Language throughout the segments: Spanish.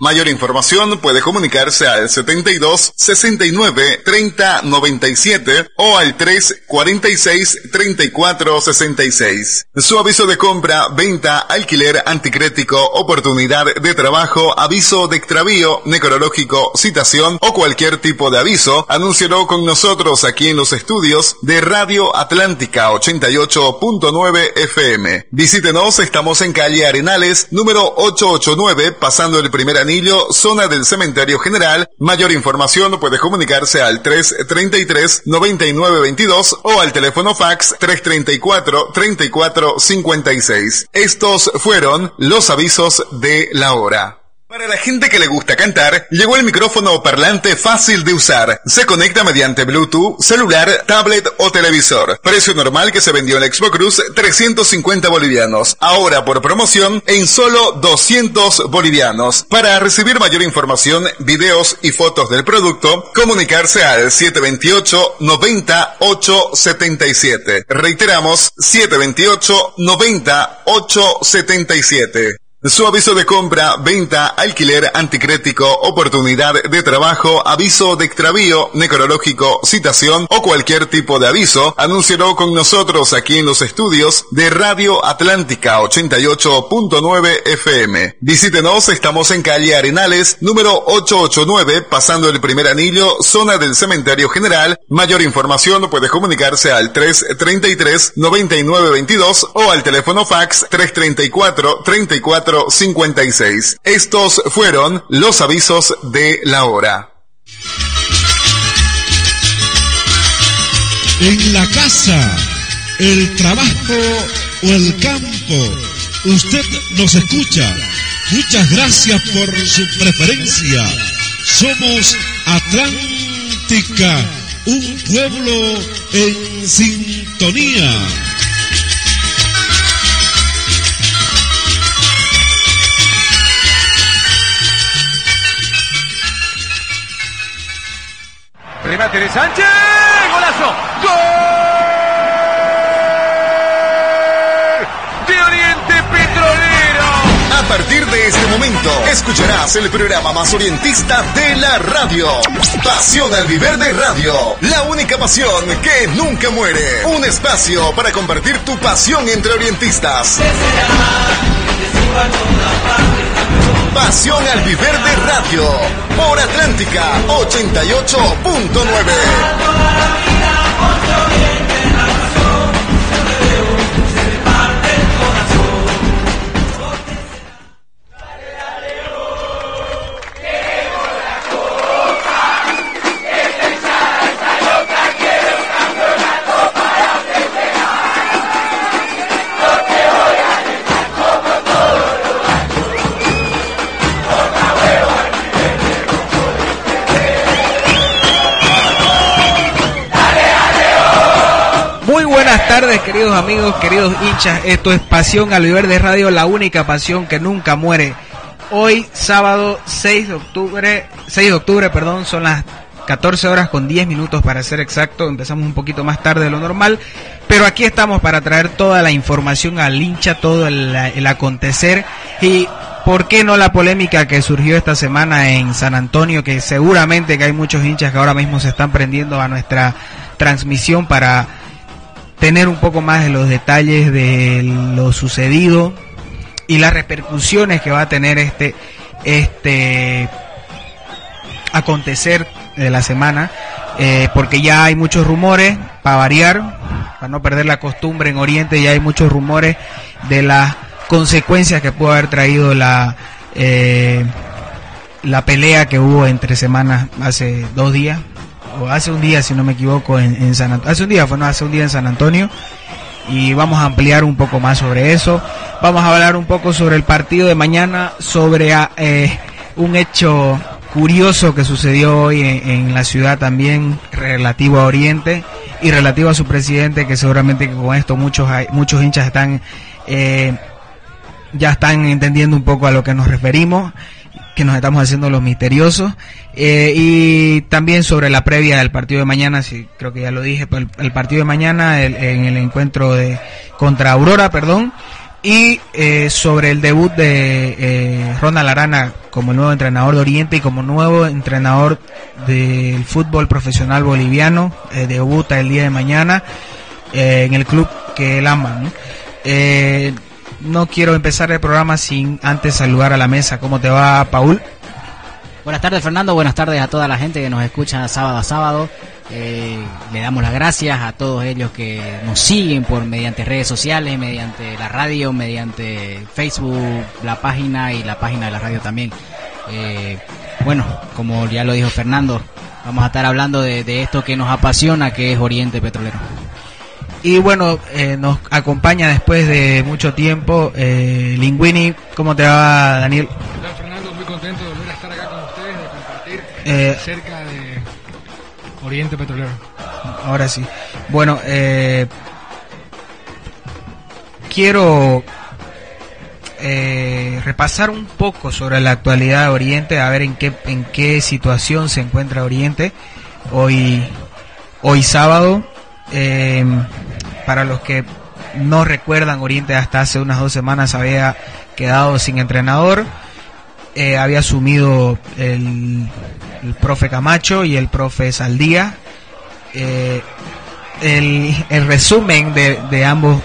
Mayor información puede comunicarse al 72 69 30 97 o al 3 46 34 66. Su aviso de compra, venta, alquiler anticrético, oportunidad de trabajo, aviso de extravío, necrológico, citación o cualquier tipo de aviso, anúncialo con nosotros aquí en los estudios de Radio Atlántica 88.9 FM. Visítenos, estamos en calle Arenales, número 889, pasando el primer anillo, zona del Cementerio General. Mayor información puede comunicarse al 333 9922 o al teléfono fax 334 34 56. Estos fueron los avisos de la hora. Para la gente que le gusta cantar, llegó el micrófono parlante fácil de usar. Se conecta mediante Bluetooth, celular, tablet o televisor. Precio normal que se vendió en Expo Cruz, 350 bolivianos. Ahora por promoción, en solo 200 bolivianos. Para recibir mayor información, videos y fotos del producto, comunicarse al 728 90 877. Reiteramos, 728 90 877. Su aviso de compra, venta, alquiler anticrético, oportunidad de trabajo, aviso de extravío, necrológico, citación o cualquier tipo de aviso, anúncielo con nosotros aquí en los estudios de Radio Atlántica 88.9 FM. Visítenos, estamos en calle Arenales, número 889, pasando el primer anillo, zona del Cementerio General. Mayor información puede comunicarse al 333 9922 o al teléfono fax 334 34 56. Estos fueron los avisos de la hora. En la casa, el trabajo o el campo, usted nos escucha. Muchas gracias por su preferencia. Somos Atlántica, un pueblo en sintonía. Remate de Sánchez. Golazo. Gol. De Oriente Petrolero. A partir de este momento, escucharás el programa más orientista de la radio. Pasión al de Radio. La única pasión que nunca muere. Un espacio para compartir tu pasión entre orientistas. Pasión al de Radio por Atlántica 88.9. amigos, queridos hinchas. Esto es Pasión al de Radio, la única pasión que nunca muere. Hoy, sábado 6 de octubre, 6 de octubre, perdón, son las 14 horas con 10 minutos para ser exacto. Empezamos un poquito más tarde de lo normal, pero aquí estamos para traer toda la información al hincha, todo el, el acontecer y ¿Por qué no la polémica que surgió esta semana en San Antonio? Que seguramente que hay muchos hinchas que ahora mismo se están prendiendo a nuestra transmisión para tener un poco más de los detalles de lo sucedido y las repercusiones que va a tener este este acontecer de la semana eh, porque ya hay muchos rumores para variar para no perder la costumbre en Oriente ya hay muchos rumores de las consecuencias que pudo haber traído la eh, la pelea que hubo entre semanas hace dos días hace un día, si no me equivoco, en, San Antonio. Hace un día, fue no, hace un día en San Antonio. Y vamos a ampliar un poco más sobre eso. Vamos a hablar un poco sobre el partido de mañana, sobre ah, eh, un hecho curioso que sucedió hoy en, la ciudad también relativo a Oriente y relativo a su presidente que seguramente con esto muchos muchos hinchas están eh, ya están entendiendo un poco a lo que nos referimos que nos estamos haciendo los misteriosos. Eh, y también sobre la previa del partido de mañana, sí, creo que ya lo dije, el, el partido de mañana en el encuentro de contra Aurora, perdón. y eh, sobre el debut de eh, Ronald Arana como nuevo entrenador de Oriente y como nuevo entrenador del fútbol profesional boliviano, eh, debuta el día de mañana eh, en el club que él ama. No quiero empezar el programa sin antes saludar a la mesa. ¿Cómo te va, Paul? Buenas tardes Fernando, buenas tardes a toda la gente que nos escucha sábado a sábado. Eh, le damos las gracias a todos ellos que nos siguen por mediante redes sociales, mediante la radio, mediante Facebook, la página y la página de la radio también. Eh, bueno, como ya lo dijo Fernando, vamos a estar hablando de, de esto que nos apasiona, que es Oriente Petrolero. Y bueno, eh, nos acompaña después de mucho tiempo eh, Linguini. ¿Cómo te va, Daniel? Hola Fernando, muy contento de volver a estar acá con ustedes, de compartir Eh, acerca de Oriente Petrolero. Ahora sí. Bueno, eh, quiero eh, repasar un poco sobre la actualidad de Oriente, a ver en qué en qué situación se encuentra Oriente hoy hoy sábado. Eh, para los que no recuerdan, Oriente hasta hace unas dos semanas había quedado sin entrenador. Eh, había asumido el, profe Camacho y el profe Saldía. Eh, el, resumen de ambos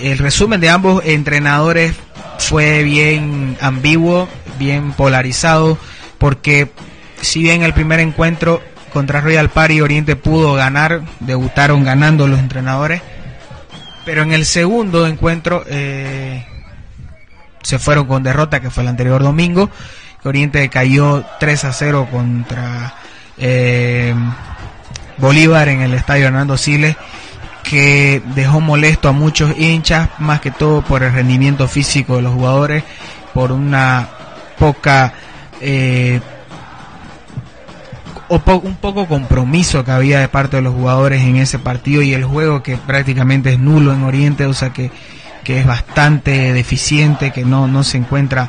el resumen de ambos entrenadores fue bien ambiguo, bien polarizado, porque si bien el primer encuentro contra Royal Party Oriente pudo ganar, debutaron ganando los entrenadores, pero en el segundo encuentro eh, se fueron con derrota, que fue el anterior domingo, Oriente cayó 3 a 0 contra eh, Bolívar en el estadio Hernando Siles que dejó molesto a muchos hinchas, más que todo por el rendimiento físico de los jugadores, por una poca eh, o po- un poco compromiso que había de parte de los jugadores en ese partido y el juego que prácticamente es nulo en Oriente, o sea que, que es bastante deficiente, que no, no se encuentra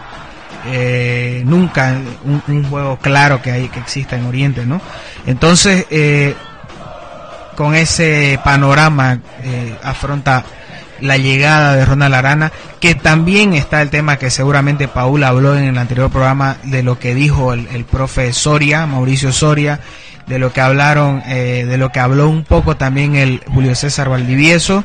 eh, nunca un, un juego claro que hay que exista en Oriente, ¿no? Entonces, eh, con ese panorama eh, afronta la llegada de Ronald Arana, que también está el tema que seguramente Paul habló en el anterior programa de lo que dijo el, el profe Soria, Mauricio Soria, de lo que hablaron, eh, de lo que habló un poco también el Julio César Valdivieso,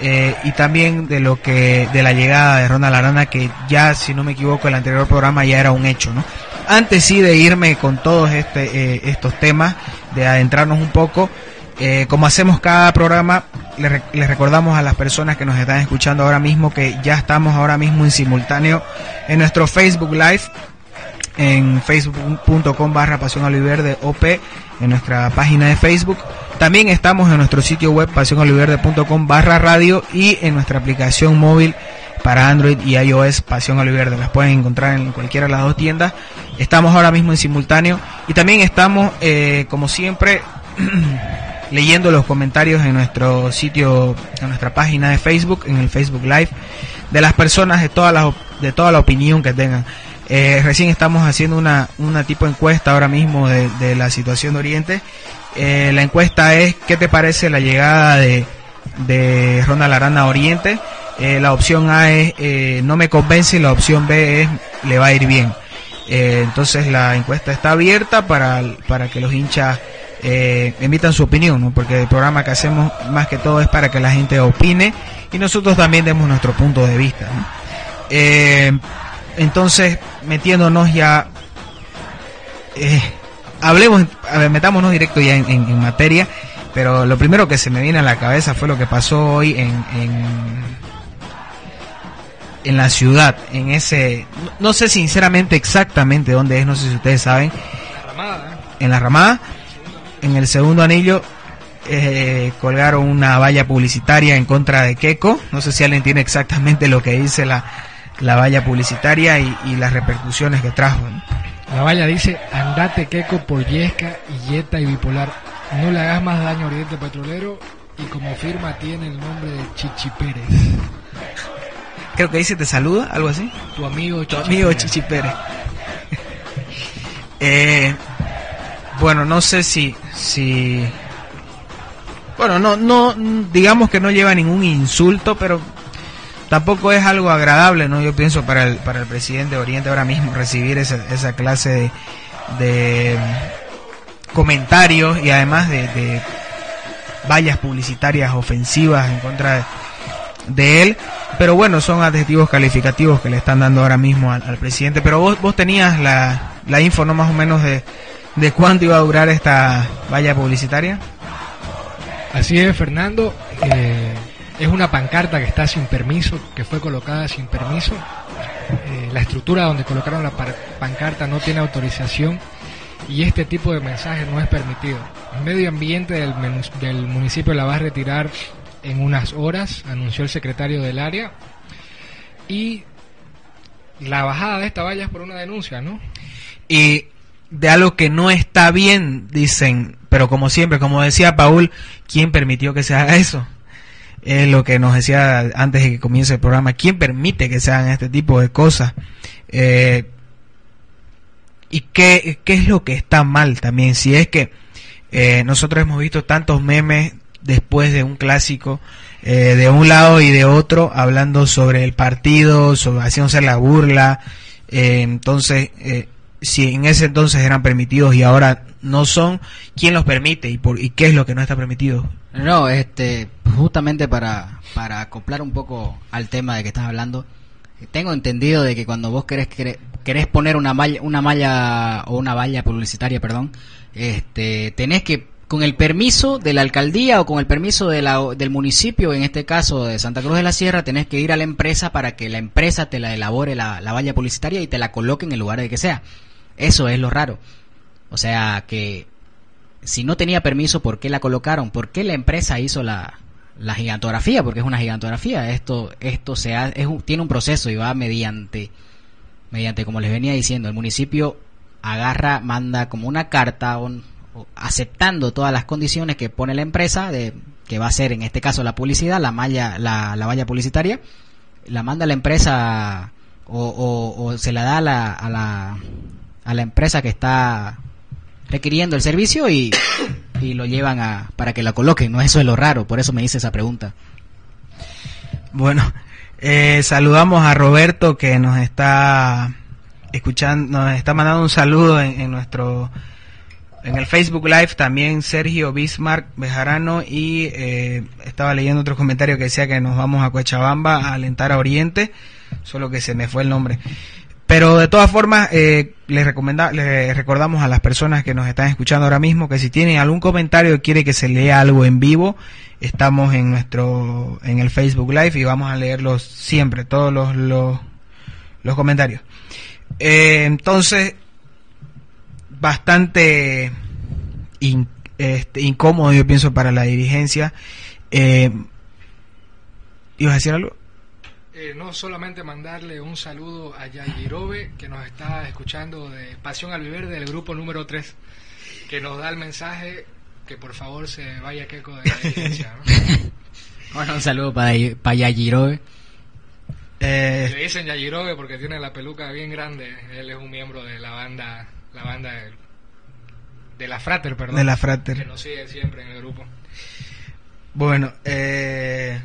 eh, y también de lo que, de la llegada de Ronald Arana, que ya, si no me equivoco, el anterior programa ya era un hecho, ¿no? Antes sí de irme con todos este, eh, estos temas, de adentrarnos un poco, eh, como hacemos cada programa, re- les recordamos a las personas que nos están escuchando ahora mismo que ya estamos ahora mismo en simultáneo en nuestro Facebook Live, en facebook.com barra pasión oliverde OP, en nuestra página de Facebook. También estamos en nuestro sitio web pasionoliverde.com barra radio y en nuestra aplicación móvil para Android y iOS Pasión Oliverde. Las pueden encontrar en cualquiera de las dos tiendas. Estamos ahora mismo en simultáneo y también estamos, eh, como siempre, leyendo los comentarios en nuestro sitio, en nuestra página de Facebook, en el Facebook Live, de las personas de toda la, op- de toda la opinión que tengan. Eh, recién estamos haciendo una, una tipo de encuesta ahora mismo de, de la situación de Oriente. Eh, la encuesta es, ¿qué te parece la llegada de, de Ronald Arana a Oriente? Eh, la opción A es, no me convence y la opción B es, le va a ir bien. Entonces la encuesta está abierta para, para que los hinchas eh, emitan su opinión, ¿no? porque el programa que hacemos más que todo es para que la gente opine y nosotros también demos nuestro punto de vista. ¿no? Eh, entonces, metiéndonos ya, eh, hablemos, a ver, metámonos directo ya en, en- en materia, pero lo primero que se me viene a la cabeza fue lo que pasó hoy en, en, en la ciudad, en ese, no, sé sinceramente exactamente dónde es, no sé si ustedes saben, Ramada, ¿eh? en la ramada, en el segundo anillo, eh, colgaron una valla publicitaria en contra de Keco. No sé si alguien tiene exactamente lo que dice la, la valla publicitaria y, y las repercusiones que trajo. ¿no? La valla dice, andate queco por Yesca Yeta y Bipolar. No le hagas más daño a Oriente Petrolero y como firma tiene el nombre de Chichi Pérez. Creo que dice te saluda, algo así. Tu amigo Tu Chichi amigo Pérez. Chichi Pérez. Eh, bueno, no sé si, si, bueno, no, no, digamos que no lleva ningún insulto, pero tampoco es algo agradable, ¿no? Yo pienso para el, para el presidente de Oriente ahora mismo recibir esa, esa clase de, comentarios y además de, de vallas publicitarias ofensivas en contra de, de él. Pero bueno, son adjetivos calificativos que le están dando ahora mismo al, al presidente. Pero vos, vos tenías la, la info, ¿no? Más o menos de, de cuánto iba a durar esta valla publicitaria. Así es, Fernando. Eh, es una pancarta que está sin permiso, que fue colocada sin permiso. Eh, la estructura donde colocaron la pancarta no tiene autorización y este tipo de mensajes no es permitido. El medio ambiente del, del municipio la va a retirar en unas horas, anunció el secretario del área. Y la bajada de esta valla es por una denuncia, ¿no? y de algo que no está bien, dicen, pero como siempre, como decía Paul, ¿quién permitió que se haga eso? Es lo que nos decía antes de que comience el programa, ¿quién permite que se hagan este tipo de cosas? Eh, ¿Y qué, qué es lo que está mal también? Si es que eh, nosotros hemos visto tantos memes después de un clásico, eh, de un lado y de otro, hablando sobre el partido, sobre haciéndose la burla, eh, entonces, eh, si en ese entonces eran permitidos y ahora no son, ¿quién los permite y, por, y qué es lo que no está permitido? No, este, justamente para, para acoplar un poco al tema de que estás hablando, tengo entendido de que cuando vos querés, querés, poner una malla, una malla o una valla publicitaria, perdón, este, tenés que con el permiso de la alcaldía o con el permiso de la, del municipio, en este caso de Santa Cruz de la Sierra, tenés que ir a la empresa para que la empresa te la elabore la, la valla publicitaria y te la coloque en el lugar de que sea. Eso es lo raro. O sea que si no tenía permiso, ¿por qué la colocaron? ¿Por qué la empresa hizo la, la gigantografía? Porque es una gigantografía. Esto, esto se ha- es tiene un proceso y va mediante, mediante, como les venía diciendo, el municipio agarra, manda como una carta aceptando todas las condiciones que pone la empresa de que va a ser en este caso la publicidad, la malla, la, la valla publicitaria, la manda la empresa o, o- o se la da a la, a la, a la empresa que está requiriendo el servicio y, y lo llevan a para que la coloquen, no eso es lo raro, por eso me hice esa pregunta. Bueno, eh, saludamos a Roberto que nos está escuchando, nos está mandando un saludo en, en nuestro en el Facebook Live también Sergio Bismarck Bejarano y eh, estaba leyendo otro comentario que decía que nos vamos a Cochabamba a alentar a Oriente, solo que se me fue el nombre. Pero de todas formas, eh, les, recomenda, les recordamos a las personas que nos están escuchando ahora mismo que si tienen algún comentario y quiere que se lea algo en vivo, estamos en nuestro en el Facebook Live y vamos a leerlos siempre, todos los, los, los comentarios. Eh, entonces, bastante in- este, incómodo, yo pienso, para la dirigencia. Eh, ¿Ibas a decir algo? Eh, no solamente mandarle un saludo a Yayirobe, que nos está escuchando de Pasión al Vivir del grupo número 3, que nos da el mensaje que por favor se vaya Keiko de la dirigencia. ¿no? Bueno, un saludo para, para Yajirobe. Eh, Le dicen Yayirobe porque tiene la peluca bien grande. Él es un miembro de la banda, la banda de, de la Frater, perdón. De la Frater. Que nos sigue siempre en el grupo. Bueno, eh,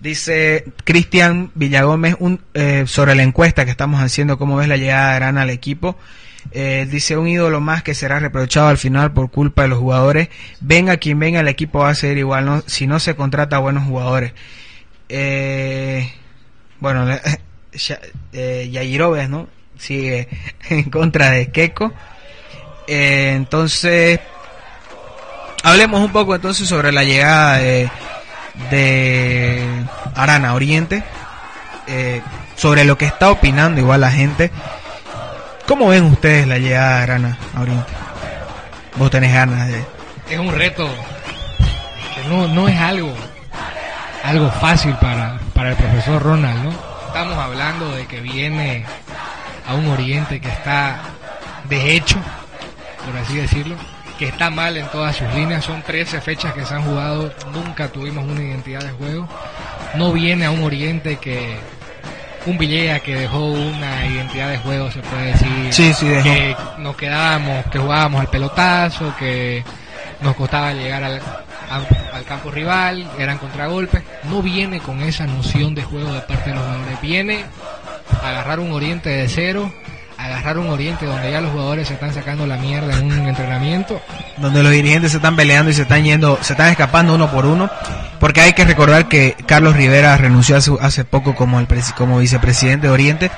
dice Cristian Villagómez un, eh, sobre la encuesta que estamos haciendo, cómo ves la llegada de Arana al equipo. Eh, dice un ídolo más que será reprochado al final por culpa de los jugadores. Venga quien venga, el equipo va a ser igual, ¿no? si no se contrata a buenos jugadores. Eh, bueno, eh, Yairobes, ¿no? Sigue en contra de Keco. Eh, entonces, hablemos un poco entonces sobre la llegada de, de Arana Oriente, eh, sobre lo que está opinando igual la gente. ¿Cómo ven ustedes la llegada de Arana Oriente? Vos tenés ganas de... Es un reto no, no es algo algo fácil para, para el profesor Ronald, ¿no? Estamos hablando de que viene a un Oriente que está de hecho, por así decirlo, que está mal en todas sus líneas. Son 13 fechas que se han jugado, nunca tuvimos una identidad de juego. No viene a un Oriente que un Villegas que dejó una identidad de juego, se puede decir. Sí, sí, dejó. Que nos quedábamos, que jugábamos al pelotazo, que nos costaba llegar al... a- al campo rival, eran contragolpes. No viene con esa noción de juego de parte de los jugadores. Viene a agarrar un oriente de cero, agarrar un oriente donde ya los jugadores se están sacando la mierda en un entrenamiento. donde los dirigentes se están peleando y se están yendo, se están escapando uno por uno, porque hay que recordar que Carlos Rivera renunció hace, hace poco como el como vicepresidente de Oriente,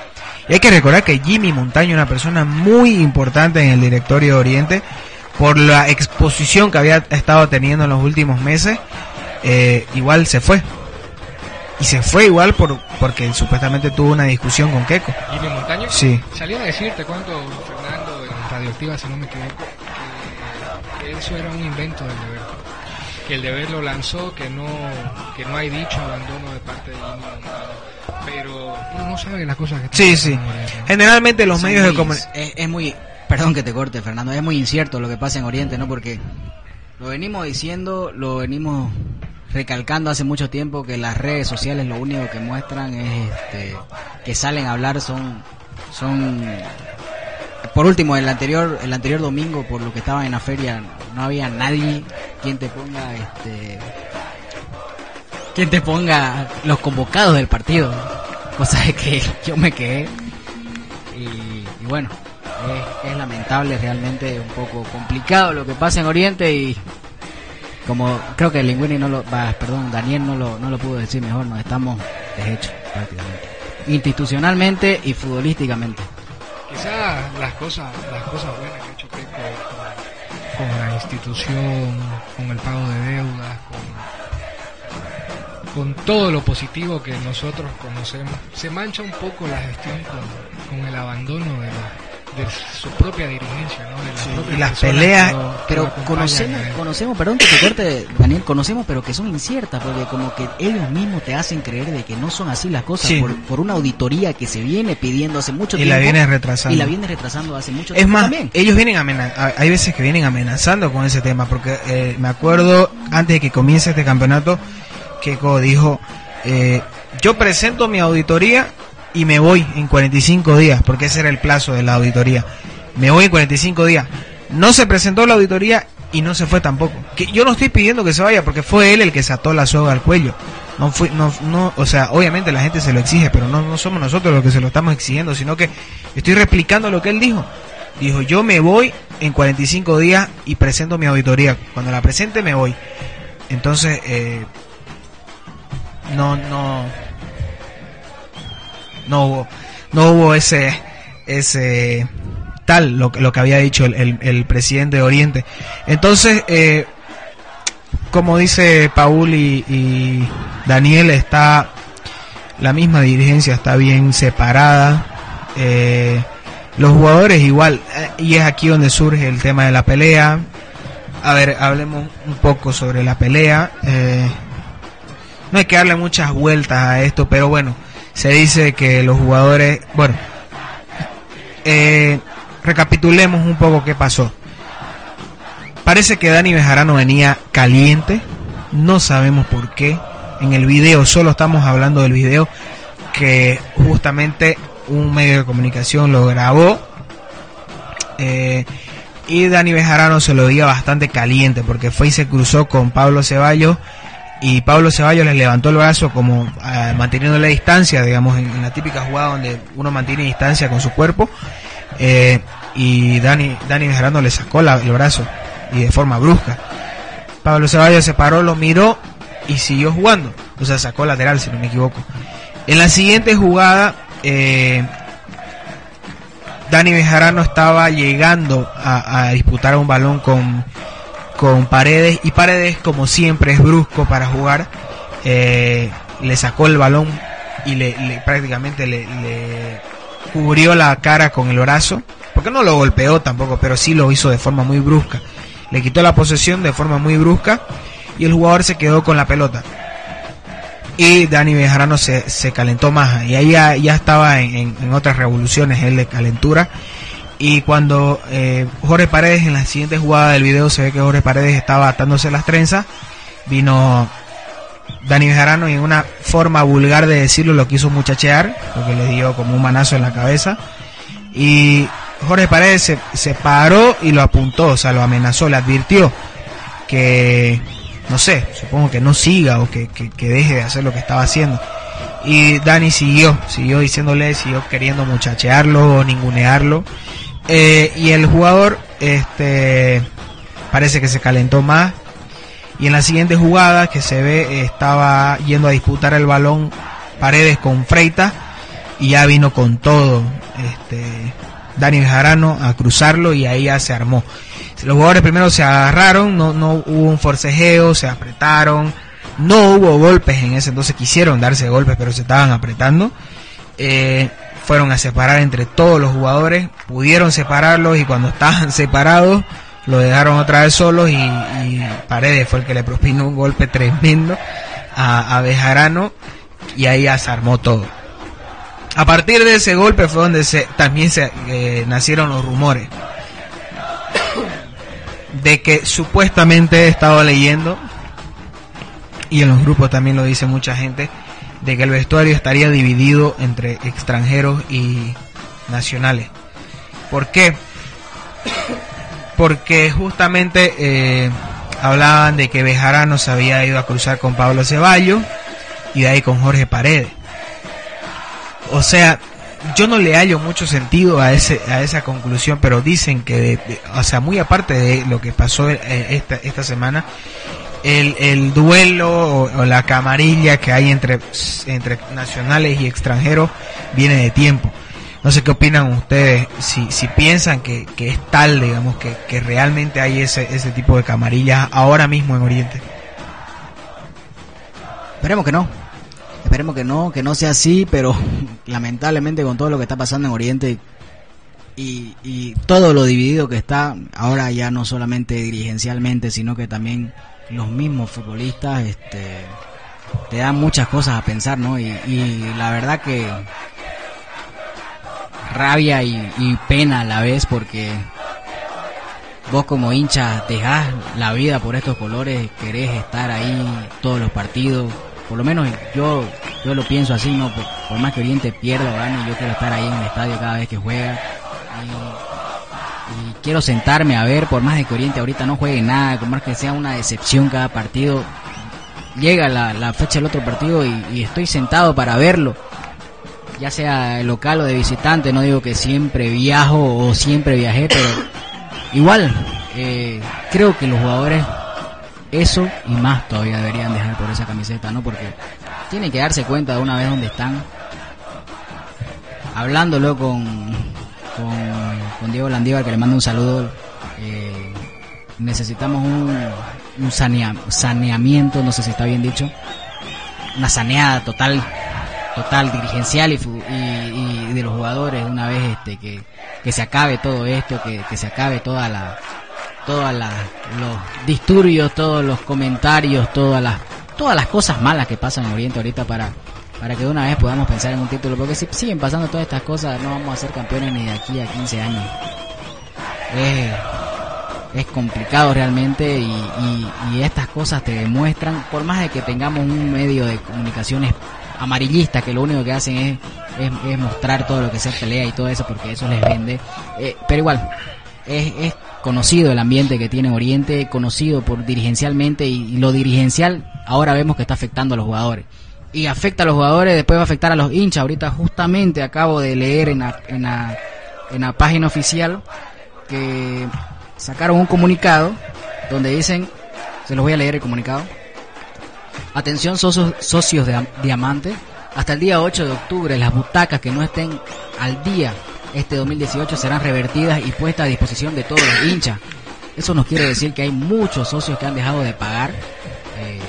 y hay que recordar que Jimmy Montaño, una persona muy importante en el directorio de Oriente, por la exposición que había estado teniendo en los últimos meses, eh, igual se fue. Y se fue igual por, porque supuestamente tuvo una discusión con Keiko. Jimmy Montaño Sí. salió a decirte cuánto Fernando en Radioactiva, si no me equivoco, que, que eso era un invento del deber. Que el deber lo lanzó, que no, que no hay dicho abandono de parte de Jimmy Montaño. Pero uno no sabe las cosas que están Sí, pasando sí. Generalmente los medios de comunicación... es, es muy, perdón que te corte, Fernando, es muy incierto lo que pasa en Oriente, ¿no? Porque lo venimos diciendo, lo venimos recalcando hace mucho tiempo que las redes sociales lo único que muestran es este, que salen a hablar son son por último el anterior el anterior domingo por lo que estaba en la feria no había nadie quien te ponga este quien te ponga los convocados del partido cosa de que yo me quedé. Y, y bueno es, es lamentable realmente un poco complicado lo que pasa en Oriente y como creo que Linguini no lo va, perdón Daniel no lo no lo pudo decir mejor nos estamos deshechos prácticamente. Institucionalmente y futbolísticamente. Quizá las cosas, las cosas buenas que ha hecho Keiko con, con la institución, con el pago de deudas, con, con todo lo positivo que nosotros conocemos, se mancha un poco la gestión con, con el abandono de, de su propia dirigencia, ¿no? De y las peleas, que que pero conocemos conocemos perdón que te corte Daniel conocemos pero que son inciertas porque como que ellos mismos te hacen creer de que no son así las cosas Sí. por, por una auditoría que se viene pidiendo hace mucho Y tiempo la viene retrasando. y la viene retrasando hace mucho Es tiempo más, también ellos vienen amenazando, hay veces que vienen amenazando con ese tema, porque eh, me acuerdo antes de que comience este campeonato, Keiko dijo, eh, yo presento mi auditoría y me voy en 45 días, porque ese era el plazo de la auditoría. Me voy en 45 días. No se presentó la auditoría y no se fue tampoco. Que yo no estoy pidiendo que se vaya, porque fue él el que se ató la soga al cuello. No fui, no, no, o sea, obviamente la gente se lo exige, pero no, no somos nosotros los que se lo estamos exigiendo, sino que estoy replicando lo que él dijo. Dijo, yo me voy en 45 días y presento mi auditoría. Cuando la presente me voy. Entonces, eh, no, no, no hubo, no hubo ese, ese tal lo, que- lo que había dicho el, el- el presidente de Oriente. Entonces, eh, como dice Paul y, y Daniel, está la misma dirigencia está bien separada. Eh, los jugadores igual, eh, y es aquí donde surge el tema de la pelea. A ver, hablemos un poco sobre la pelea. Eh, no hay que darle muchas vueltas a esto, pero bueno, se dice que los jugadores, bueno, eh, recapitulemos un poco qué pasó. Parece que Dani Bejarano venía caliente, no sabemos por qué. En el video, solo estamos hablando del video que justamente un medio de comunicación lo grabó. Eh, y Dani Bejarano se lo veía bastante caliente porque fue y se cruzó con Pablo Ceballos y Pablo Ceballos le levantó el brazo como eh, manteniendo la distancia, digamos, en, la típica jugada donde uno mantiene distancia con su cuerpo. Eh, y Dani, Dani Bejarano le sacó el brazo y de forma brusca. Pablo Ceballos se paró, lo miró y siguió jugando. O sea, sacó lateral, si no me equivoco. En la siguiente jugada, eh, Dani Bejarano estaba llegando a, a disputar un balón con, con Paredes y Paredes, como siempre, es brusco para jugar. eh, le sacó el balón y le, le- prácticamente le, cubrió la cara con el brazo. Porque no lo golpeó tampoco, pero sí lo hizo de forma muy brusca. Le quitó la posesión de forma muy brusca y el jugador se quedó con la pelota. Y Dani Bejarano se, se calentó más. Y ahí ya, ya estaba en, en- en otras revoluciones él de calentura. Y cuando eh, Jorge Paredes en la siguiente jugada del video se ve que Jorge Paredes estaba atándose las trenzas, vino Dani Bejarano y en una forma vulgar de decirlo lo quiso muchachear, porque le dio como un manazo en la cabeza. Y Jorge Paredes se, se paró y lo apuntó, o sea, lo amenazó, le advirtió que no sé, supongo que no siga o que, que, deje de hacer lo que estaba haciendo. Y Dani siguió, siguió diciéndole, siguió queriendo muchachearlo ningunearlo. Eh, y el jugador este parece que se calentó más. Y en la siguiente jugada que se ve estaba yendo a disputar el balón Paredes con Freita y ya vino con todo este Dani Bejarano a cruzarlo y ahí ya se armó. Los jugadores primero se agarraron, no, no hubo un forcejeo, se apretaron, no hubo golpes en ese entonces, quisieron darse golpes pero se estaban apretando. Eh, fueron a separar entre todos los jugadores, pudieron separarlos y cuando estaban separados lo dejaron otra vez solos y, Paredes fue el que le propinó un golpe tremendo a, a Bejarano y ahí ya se armó todo. A partir de ese golpe fue donde se, también se eh, nacieron los rumores de que supuestamente he estado leyendo y en los grupos también lo dice mucha gente de que el vestuario estaría dividido entre extranjeros y nacionales. ¿Por qué? Porque justamente eh, hablaban de que Bejarano se había ido a cruzar con Pablo Ceballos y de ahí con Jorge Paredes. O sea, yo no le hallo mucho sentido a ese a esa conclusión, pero dicen que, de, o sea, muy aparte de lo que pasó eh, esta, esta semana, el, el duelo o, la camarilla que hay entre, entre nacionales y extranjeros viene de tiempo. No sé qué opinan ustedes, si, si piensan que, que es tal, digamos, que, que realmente hay ese, ese tipo de camarillas ahora mismo en Oriente. Esperemos que no. Esperemos que no, que no sea así, pero lamentablemente con todo lo que está pasando en Oriente y, y todo lo dividido que está, ahora ya no solamente dirigencialmente, sino que también los mismos futbolistas, este, te dan muchas cosas a pensar, ¿no? Y, la verdad que rabia y, pena a la vez porque vos como hincha dejás la vida por estos colores, querés estar ahí todos los partidos, por lo menos yo yo lo pienso así, no por, más que Oriente pierda o gane, yo quiero estar ahí en el estadio cada vez que juega. Y, quiero sentarme a ver, por más de que Oriente ahorita no juegue nada, por más que sea una decepción cada partido, llega la, fecha del otro partido y, y estoy sentado para verlo ya sea local o de visitante, no digo que siempre viajo o siempre viajé, pero igual, eh, creo que los jugadores eso y más todavía deberían dejar por esa camiseta, ¿no? Porque tienen que darse cuenta de una vez dónde están. Hablándolo con, con, con Diego Landívar, que le mando un saludo, eh, necesitamos un, un sanea, saneamiento, no sé si está bien dicho, una saneada total total dirigencial y, de los jugadores una vez este que, que se acabe todo esto que, que se acabe toda la todas la, los disturbios todos los comentarios todas las todas las cosas malas que pasan en Oriente ahorita para para que de una vez podamos pensar en un título porque si siguen pasando todas estas cosas no vamos a ser campeones ni de aquí a 15 años es, es complicado realmente y, y, estas cosas te demuestran por más de que tengamos un medio de comunicaciones amarillista que lo único que hacen es, es, mostrar todo lo que se pelea y todo eso porque eso les vende. Eh, pero igual, es, es, conocido el ambiente que tiene Oriente, conocido por dirigencialmente y, lo dirigencial ahora vemos que está afectando a los jugadores. Y afecta a los jugadores, después va a afectar a los hinchas. Ahorita justamente acabo de leer en la, en la, en la página oficial que sacaron un comunicado donde dicen, se los voy a leer el comunicado, Atención socios, socios de Diamante, hasta el día 8 de octubre las butacas que no estén al día este 2018 serán revertidas y puestas a disposición de todos los hinchas. Eso nos quiere decir que hay muchos socios que han dejado de pagar eh,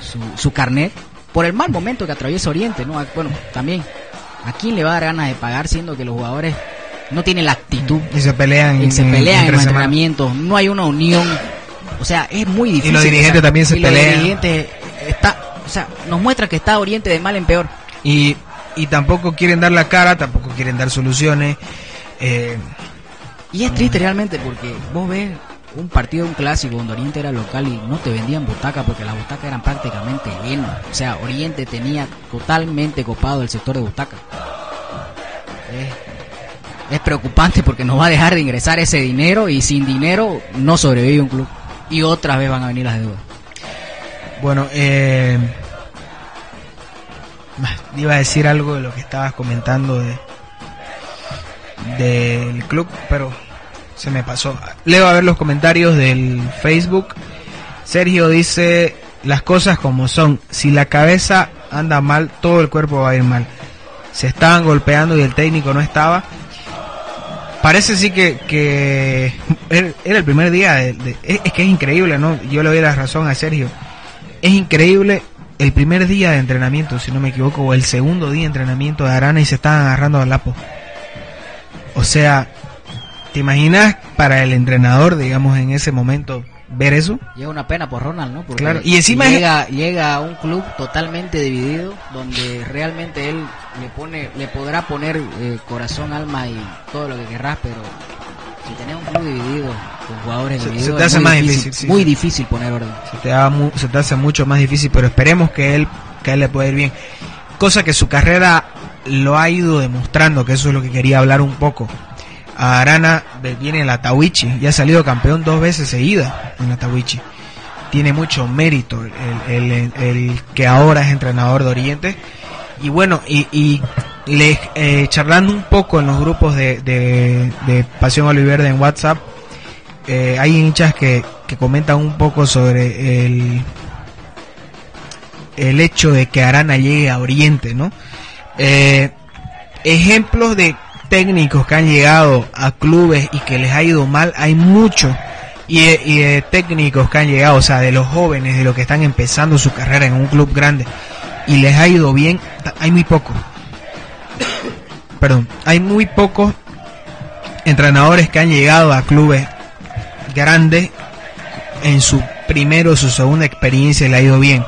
su, su, carnet por el mal momento que atraviesa Oriente, ¿no? Bueno, también, ¿a quién le va a dar ganas de pagar siendo que los jugadores no tienen la actitud? Y se pelean, y se pelean en, los entrenamientos, no hay una unión. O sea, es muy difícil. Y los dirigentes o sea, también se y pelean. Los dirigentes está, o sea, nos muestra que está Oriente de mal en peor. Y, y tampoco quieren dar la cara, tampoco quieren dar soluciones. Eh, y es triste realmente porque vos ves un partido, un clásico donde Oriente era local y no te vendían butacas porque las butacas eran prácticamente llenas. O sea, Oriente tenía totalmente copado el sector de butacas. Es, preocupante porque nos va a dejar de ingresar ese dinero y sin dinero no sobrevive un club. Y otra vez van a venir las deudas. Bueno, eh, iba a decir algo de lo que estabas comentando de del club, pero se me pasó. Leo a ver los comentarios del Facebook. Sergio dice las cosas como son. Si la cabeza anda mal, todo el cuerpo va a ir mal. Se estaban golpeando y el técnico no estaba. Parece sí que, que era el primer día. De, es, que es increíble, ¿no? Yo le doy la razón a Sergio. Es increíble el primer día de entrenamiento, si no me equivoco, o el segundo día de entrenamiento de Arana y se estaban agarrando al lapo. O sea, ¿te imaginas para el entrenador, digamos, en ese momento ver eso? Llega una pena por Ronald, ¿no? Porque claro. y encima llega, llega a un club totalmente dividido, donde realmente él le pone, le podrá poner eh, corazón, alma y todo lo que querrás, pero si tenés un club dividido, con jugadores divididos, se te hace más difícil, muy difícil poner orden. Se te, se te hace mucho más difícil, pero esperemos que él, que él le pueda ir bien. Cosa que su carrera lo ha ido demostrando, que eso es lo que quería hablar un poco. A Arana viene la Tawichi, y ha salido campeón dos veces seguida en la Tawichi. Tiene mucho mérito el, que ahora es entrenador de Oriente. Y bueno, y, le, eh, charlando un poco en los grupos de, de, Pasión Oliverde en WhatsApp, eh, hay hinchas que, que comentan un poco sobre el, el hecho de que Arana llegue a Oriente, ¿no? Eh, ejemplos de técnicos que han llegado a clubes y que les ha ido mal, hay muchos. Y, de técnicos que han llegado, o sea, de los jóvenes, de los que están empezando su carrera en un club grande y les ha ido bien, hay muy pocos. Perdón, hay muy pocos entrenadores que han llegado a clubes grandes en su primero o su segunda experiencia y ha ido bien.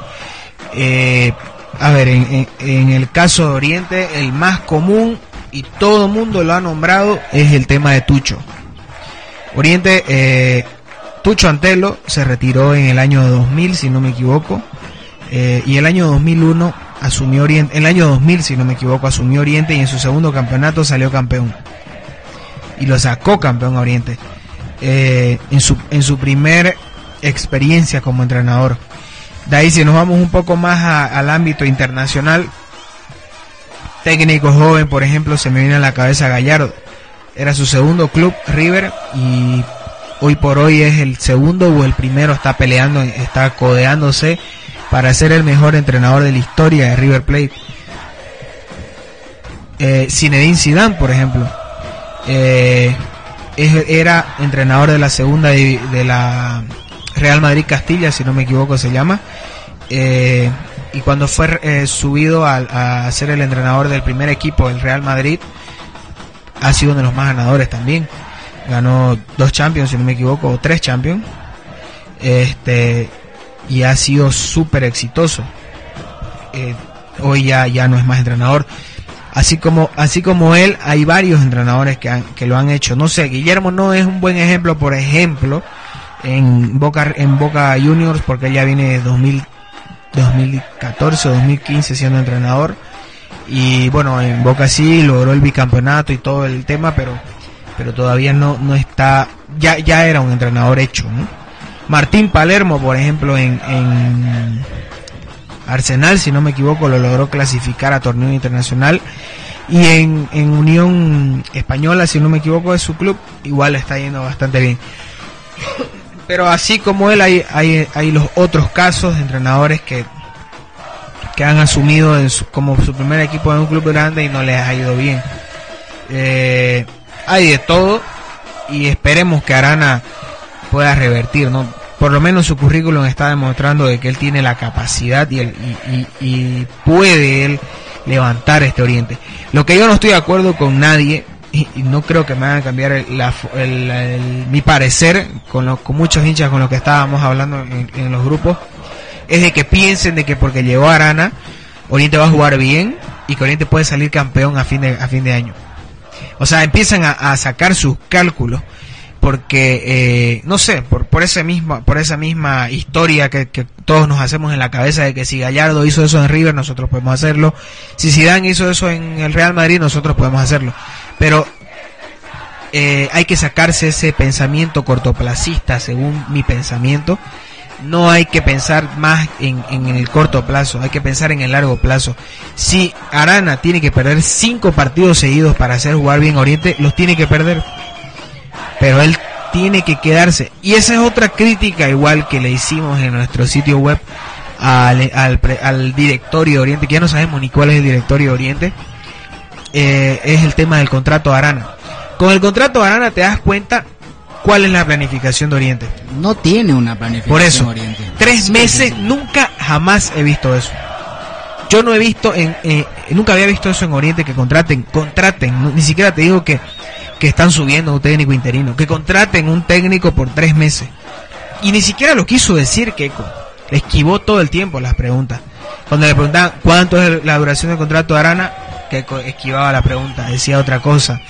Eh, a ver, en, el caso de Oriente, el más común y todo el mundo lo ha nombrado es el tema de Tucho. Oriente, eh, Tucho Antelo se retiró en el año 2000, si no me equivoco, eh, y el año 2001 asumió Oriente, el año 2000, si no me equivoco, asumió Oriente y en su segundo campeonato salió campeón. Y lo sacó campeón a Oriente. Eh, en, su, en su primer experiencia como entrenador. De ahí si nos vamos un poco más al ámbito internacional, técnico joven, por ejemplo, se me viene a la cabeza Gallardo. Era su segundo club, River, y hoy por hoy es el segundo o el primero, está peleando, está codeándose para ser el mejor entrenador de la historia de River Plate. Eh, Zinedine Zidane, por ejemplo, eh, era entrenador de la segunda de la Real Madrid Castilla, si no me equivoco se llama. Eh, y cuando fue eh, subido a, ser el entrenador del primer equipo del Real Madrid, ha sido uno de los más ganadores también. Ganó dos Champions, si no me equivoco, o tres Champions. Este, y ha sido súper exitoso. Eh, hoy ya, ya no es más entrenador. Así como, así como él, hay varios entrenadores que, que lo han hecho. No sé, Guillermo no es un buen ejemplo, por ejemplo, en Boca, en Boca Juniors porque él ya viene de 2000, 2014 o 2015 siendo entrenador. Y bueno, en Boca sí logró el bicampeonato y todo el tema, pero, pero todavía no, no está, ya, ya era un entrenador hecho. Martín Palermo, por ejemplo, en, en Arsenal, si no me equivoco, lo logró clasificar a torneo internacional. Y en, en Unión Española, si no me equivoco, es su club, igual está yendo bastante bien. Pero así como él, hay, hay, hay los otros casos de entrenadores que, que han asumido como su primer equipo en un club grande y no les ha ido bien. Eh, hay de todo y esperemos que Arana pueda revertir, ¿no? Por lo menos su currículum está demostrando de que él tiene la capacidad y, y, y puede él levantar este Oriente. Lo que yo no estoy de acuerdo con nadie y, no creo que me hagan cambiar el, mi parecer con, con muchos hinchas con los que estábamos hablando en, los grupos, es de que piensen de que porque llegó Arana, Oriente va a jugar bien y que Oriente puede salir campeón a fin de, a fin de año. O sea, empiezan a, sacar sus cálculos porque eh, no sé por por ese mismo por esa misma historia que, que, todos nos hacemos en la cabeza de que si Gallardo hizo eso en River nosotros podemos hacerlo si Zidane hizo eso en el Real Madrid nosotros podemos hacerlo pero eh, hay que sacarse ese pensamiento cortoplacista, según mi pensamiento, no hay que pensar más en, en el corto plazo, hay que pensar en el largo plazo. Si Arana tiene que perder cinco partidos seguidos para hacer jugar bien Oriente, los tiene que perder. Pero él tiene que quedarse. Y esa es otra crítica igual que le hicimos en nuestro sitio web al, al, al directorio Oriente, que ya no sabemos ni cuál es el directorio Oriente, eh, es el tema del contrato Arana. Con el contrato Arana te das cuenta cuál es la planificación de Oriente. No tiene una planificación Por eso, Oriente. tres Sí, meses, sí, sí. nunca jamás he visto eso. Yo no he visto, en, eh, nunca había visto eso en Oriente, que contraten, contraten, ni siquiera te digo que, que están subiendo un técnico interino, que contraten un técnico por tres meses. Y ni siquiera lo quiso decir Keiko. Le esquivó todo el tiempo las preguntas. Cuando le preguntaban cuánto es la duración del contrato de Arana, Keiko esquivaba la pregunta, decía otra cosa.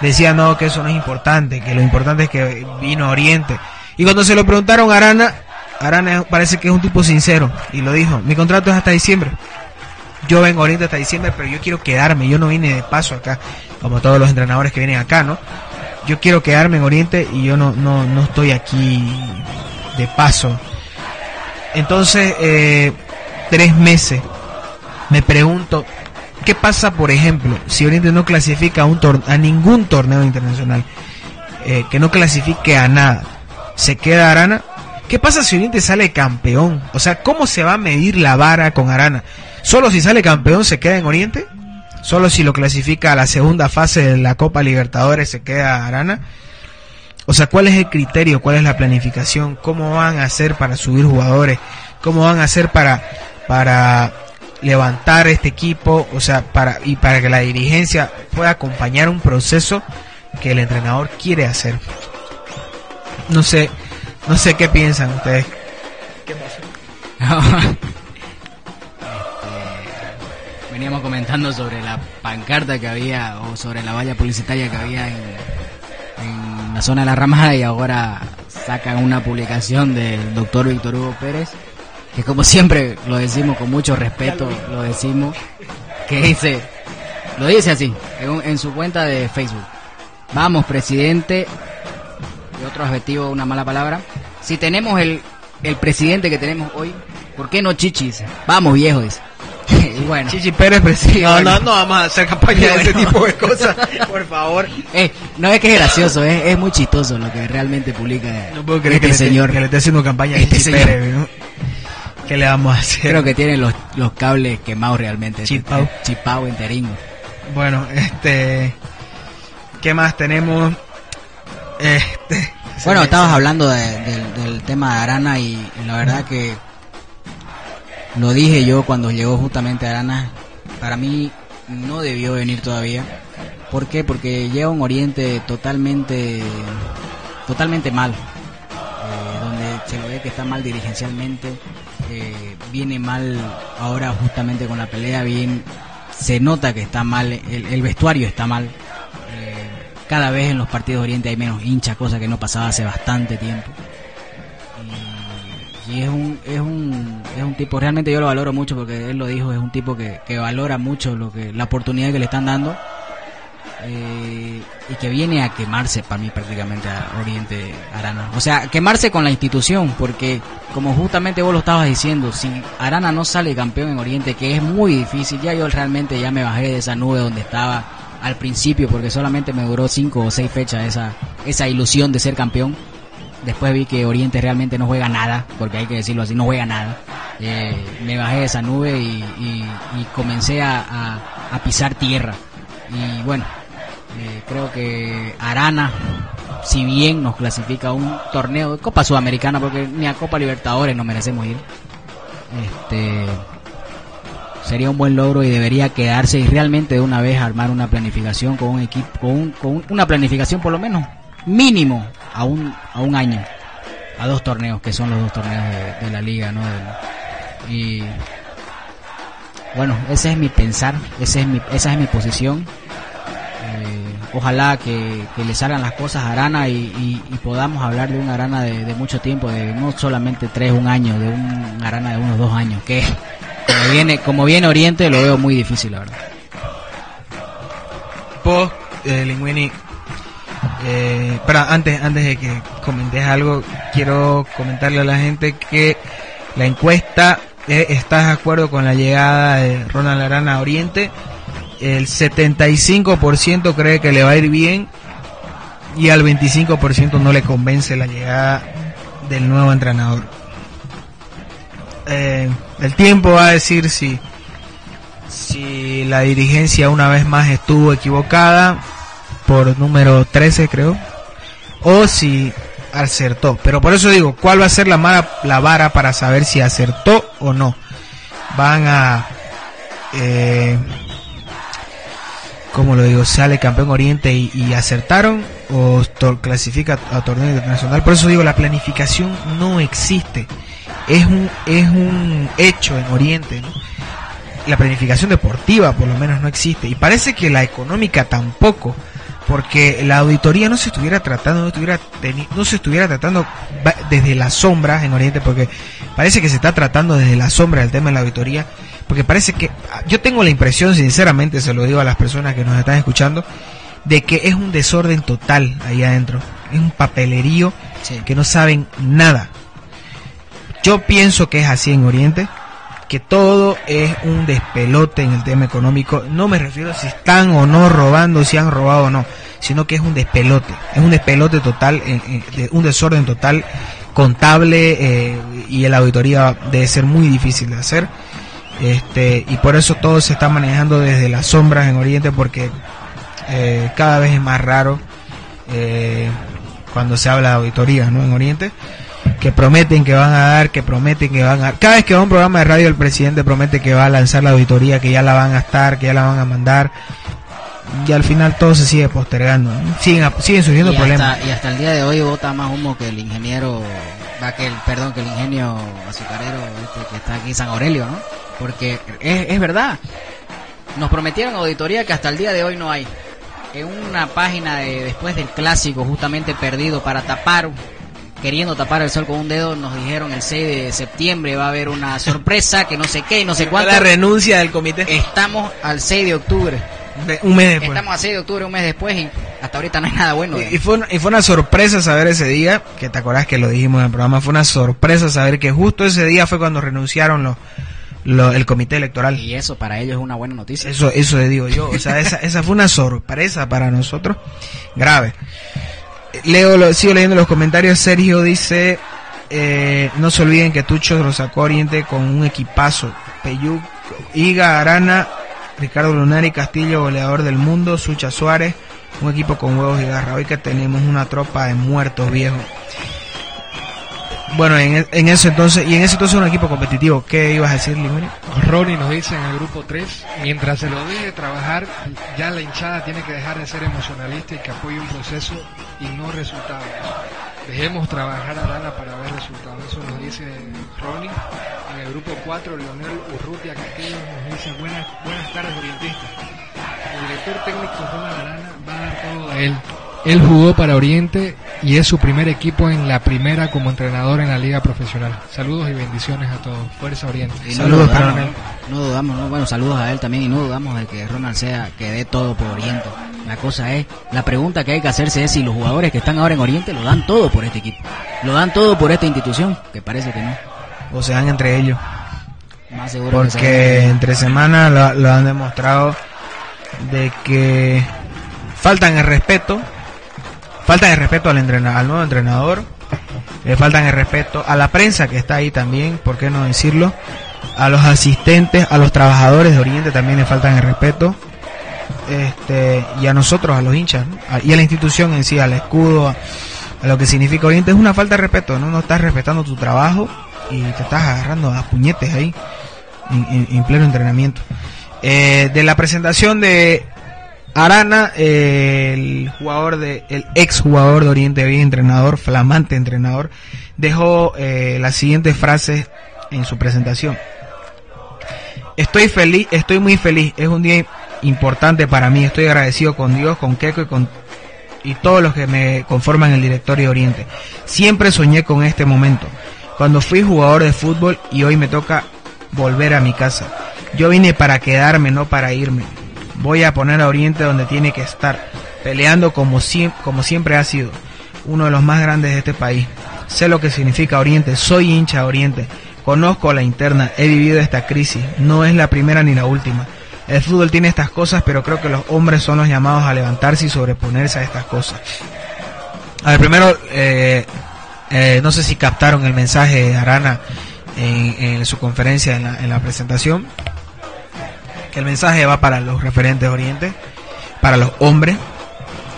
Decía no, que eso no es importante, que lo importante es que vino a Oriente. Y cuando se lo preguntaron a Arana, Arana parece que es un tipo sincero y lo dijo, mi contrato es hasta diciembre. Yo vengo a Oriente hasta diciembre, pero yo quiero quedarme, yo no vine de paso acá, como todos los entrenadores que vienen acá, ¿no? Yo quiero quedarme en Oriente y yo no, no, no estoy aquí de paso. Entonces, eh, tres meses, me pregunto, ¿qué pasa, por ejemplo, si Oriente no clasifica a, un tor- a ningún torneo internacional? eh, que no clasifique a nada, se queda Arana. ¿Qué pasa si Oriente sale campeón? O sea, ¿cómo se va a medir la vara con Arana? ¿Solo si sale campeón se queda en Oriente? ¿Solo si lo clasifica a la segunda fase de la Copa Libertadores se queda Arana? O sea, ¿cuál es el criterio? ¿Cuál es la planificación? ¿Cómo van a hacer para subir jugadores? ¿Cómo van a hacer para, para levantar este equipo? O sea, para, y para que la dirigencia pueda acompañar un proceso que el entrenador quiere hacer. No sé, no sé qué piensan ustedes. Este, veníamos comentando sobre la pancarta que había o sobre la valla publicitaria que había en, la zona de la ramada y ahora sacan una publicación del doctor Víctor Hugo Pérez que como siempre lo decimos con mucho respeto, lo decimos, que dice, lo dice así, en, en su cuenta de Facebook. Vamos, presidente, y otro adjetivo, una mala palabra. Si tenemos el, el presidente que tenemos hoy, ¿por qué no chichis? Vamos, viejo, dice. Y bueno. Chichi Pérez, presidente. No, bueno. no, no vamos a hacer campaña de ese tipo de cosas, por favor. Eh, no es que es gracioso, es, es muy chistoso lo que realmente publica No puedo creer este que, le señor. que le esté haciendo campaña a Este Chichi señor. Pérez, ¿no? ¿Qué le vamos a hacer? Creo que tiene los, los cables quemados realmente. Chipao. Este- Chipao enterino. Bueno, este... ¿Qué más tenemos? Este... Bueno, estabas hablando de- del, del tema de Arana y la verdad que lo dije yo cuando llegó justamente Arana. Para mí no debió venir todavía. ¿Por qué? Porque llega un Oriente totalmente, totalmente mal. eh, donde se lo ve que está mal dirigencialmente. eh, viene mal ahora justamente con la pelea. Bien, se nota que está mal. El, el vestuario está mal. Eh, cada vez en los partidos de Oriente hay menos hinchas, cosa que no pasaba hace bastante tiempo. Y, y es un, es un es un tipo, realmente yo lo valoro mucho porque él lo dijo, es un tipo que, que valora mucho lo que la oportunidad que le están dando eh, y que viene a quemarse para mí prácticamente a Oriente Arana. O sea, quemarse con la institución, porque como justamente vos lo estabas diciendo, si Arana no sale campeón en Oriente, que es muy difícil, ya yo realmente ya me bajé de esa nube donde estaba al principio, porque solamente me duró cinco o seis fechas esa, esa ilusión de ser campeón. Después vi que Oriente realmente no juega nada, porque hay que decirlo así, no juega nada. Eh, me bajé de esa nube y, comencé a, pisar tierra. Y bueno, eh, creo que Arana, si bien nos clasifica a un torneo de Copa Sudamericana, porque ni a Copa Libertadores nos merecemos ir, este sería un buen logro y debería quedarse y realmente de una vez armar una planificación con un equipo, con, un- con un- una planificación por lo menos mínimo a un, a un año, a dos torneos, que son los dos torneos de, de la liga, ¿no? Del- y bueno, ese es mi pensar, ese es mi, esa es mi posición. Eh, ojalá que, le salgan las cosas a Arana y, podamos hablar de un Arana de, de mucho tiempo, de no solamente tres, un año, de un Arana de unos dos años, que como viene, como viene Oriente lo veo muy difícil, la verdad. Eh, Linguini, Eh, pero antes, antes de que comentes algo, quiero comentarle a la gente que la encuesta eh, ¿Estás de acuerdo con la llegada de Ronald Arana a Oriente? El 75% cree que le va a ir bien y al 25% no le convence la llegada del nuevo entrenador. Eh, el tiempo va a decir si, si la dirigencia una vez más estuvo equivocada por número 13 creo o si acertó. Pero por eso digo, ¿cuál va a ser la, la vara para saber si acertó o no? Van a... Eh, como lo digo? Sale campeón Oriente y, acertaron o clasifica a torneo internacional. Por eso digo, la planificación no existe. Es un, es un hecho en Oriente. La planificación deportiva por lo menos no existe. Y parece que la económica tampoco porque la auditoría no se estuviera tratando, no, estuviera no se estuviera tratando desde las sombras en Oriente, porque parece que se está tratando desde la sombra del tema de la auditoría, porque parece que, yo tengo la impresión, sinceramente se lo digo a las personas que nos están escuchando, de que es un desorden total ahí adentro, es un papelerío que no saben nada. Yo pienso que es así en Oriente, que todo es un despelote en el tema económico. No me refiero a si están o no robando, si han robado o no, sino que es un despelote. Es un despelote total, un desorden total contable eh, y la auditoría debe ser muy difícil de hacer. Este, y por eso todo se está manejando desde las sombras en Oriente porque eh, cada vez es más raro eh, cuando se habla de auditoría ¿no? en Oriente que prometen que van a dar, que prometen que van a... Cada vez que va a un programa de radio el presidente promete que va a lanzar la auditoría, que ya la van a estar, que ya la van a mandar. Y al final todo se sigue postergando. Siguen, siguen surgiendo problemas. y hasta el día de hoy vota más humo que el ingeniero, va que el, perdón, que el ingenio azucarero este que está aquí en San Aurelio, ¿no? Porque es, es verdad. Nos prometieron auditoría que hasta el día de hoy no hay. En una página de después del clásico justamente perdido para tapar queriendo tapar el sol con un dedo, nos dijeron el 6 de septiembre va a haber una sorpresa, que no sé qué, no sé cuánto. La renuncia del comité. Estamos al 6 de octubre. un mes después. Estamos al 6 de octubre, un mes después, y hasta ahorita no hay nada bueno. Y, fue, y fue una sorpresa saber ese día, que te acordás que lo dijimos en el programa, fue una sorpresa saber que justo ese día fue cuando renunciaron los, el comité electoral. Y eso para ellos es una buena noticia. Eso, eso le digo yo. O sea, esa, esa fue una sorpresa para nosotros. Grave. Leo, sigo leyendo los comentarios. Sergio dice: eh, No se olviden que Tucho lo sacó Oriente con un equipazo. Peyú, Iga, Arana, Ricardo Lunari, Castillo, goleador del mundo, Sucha Suárez, un equipo con huevos y garra. Hoy que tenemos una tropa de muertos viejos. Bueno, en, en, eso entonces, y en eso entonces un equipo competitivo. ¿Qué ibas a decir, Limuri? Ronnie nos dice en el grupo 3, mientras se lo deje trabajar, ya la hinchada tiene que dejar de ser emocionalista y que apoye un proceso y no resultados. Dejemos trabajar a Arana para ver resultados. Eso nos dice Ronnie. En el grupo 4, Leonel Urrutia Castillo nos dice buenas, buenas tardes orientistas. El director técnico Ronald Arana va a dar todo a él él jugó para Oriente y es su primer equipo en la primera como entrenador en la liga profesional. Saludos y bendiciones a todos. Fuerza Oriente. saludos para Ronald. No dudamos, bueno, saludos a él también y no dudamos de que Ronald sea que dé todo por Oriente. La cosa es, la pregunta que hay que hacerse es si los jugadores que están ahora en Oriente lo dan todo por este equipo. Lo dan todo por esta institución, que parece que no. O se dan entre ellos. Más seguro Porque entre semanas lo, lo han demostrado de que faltan el respeto falta de respeto al, al nuevo entrenador, le faltan el respeto a la prensa que está ahí también, ¿por qué no decirlo? A los asistentes, a los trabajadores de Oriente también le faltan el respeto. Este, y a nosotros, a los hinchas, y a la institución en sí, al escudo, a, lo que significa Oriente, es una falta de respeto, ¿no? No estás respetando tu trabajo y te estás agarrando a puñetes ahí, en, pleno entrenamiento. Eh, de la presentación de Arana, el jugador de, el ex jugador de Oriente bien entrenador, flamante entrenador, dejó eh, las siguientes frases en su presentación. Estoy feliz, estoy muy feliz, es un día importante para mí, estoy agradecido con Dios, con Keiko y con y todos los que me conforman el directorio de Oriente. Siempre soñé con este momento, cuando fui jugador de fútbol y hoy me toca volver a mi casa. Yo vine para quedarme, no para irme voy a poner a Oriente donde tiene que estar. peleando como, como siempre ha sido, uno de los más grandes de este país. Sé lo que significa Oriente, soy hincha de Oriente, conozco la interna, he vivido esta crisis, no es la primera ni la última. El fútbol tiene estas cosas, pero creo que los hombres son los llamados a levantarse y sobreponerse a estas cosas. A ver, primero, eh, eh, no sé si captaron el mensaje de Arana en, en su conferencia, en la, en la presentación, que el mensaje va para los referentes de Oriente, para los hombres,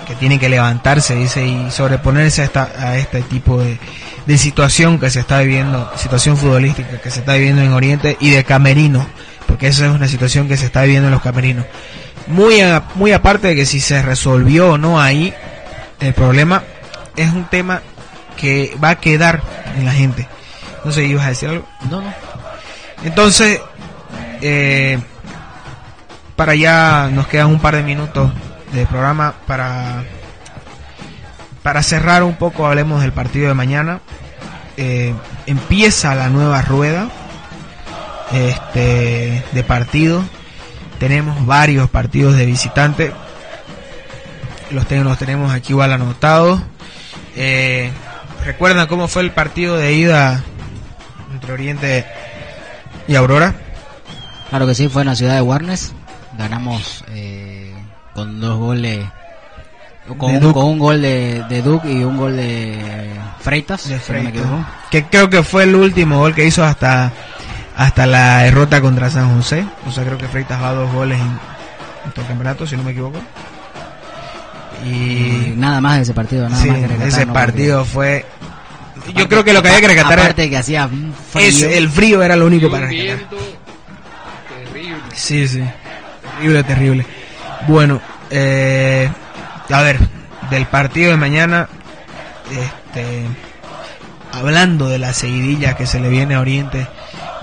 que tienen que levantarse, dice, y sobreponerse a, esta, a este tipo de, de situación que se está viviendo, situación futbolística que se está viviendo en Oriente y de camerino, porque esa es una situación que se está viviendo en los camerinos. Muy, a- muy aparte de que si se resolvió o no ahí, el problema es un tema que va a quedar en la gente. No sé, ¿ibas a decir algo? No, no. Entonces, eh, para ya nos quedan un par de minutos de programa para para cerrar un poco hablemos del partido de mañana. Eh, empieza la nueva rueda este de partido. Tenemos varios partidos de visitante. Los, ten- los tenemos aquí igual anotados. Eh, ¿Recuerdan cómo fue el partido de ida entre Oriente y Aurora? Claro que sí, fue en la ciudad de Warnes. Ganamos eh, con dos goles. Con, un, Duke. con un gol de, de Duke y un gol de Freitas. de si no me Freitas. equivoco. que creo que fue el último gol que hizo hasta hasta la derrota contra San José. O sea, creo que Freitas va a dos goles en, en todo el campeonato, si no me equivoco. Y Y nada más de ese partido. Nada sí, más que ese ¿no? partido fue. Yo creo que lo que había que rescatar era- Aparte que hacía frío. es el frío era lo único para un rescatar. terrible. Sí, sí. Terrible, terrible. Bueno, eh, a ver, del partido de mañana, este, hablando de la seguidilla que se le viene a Oriente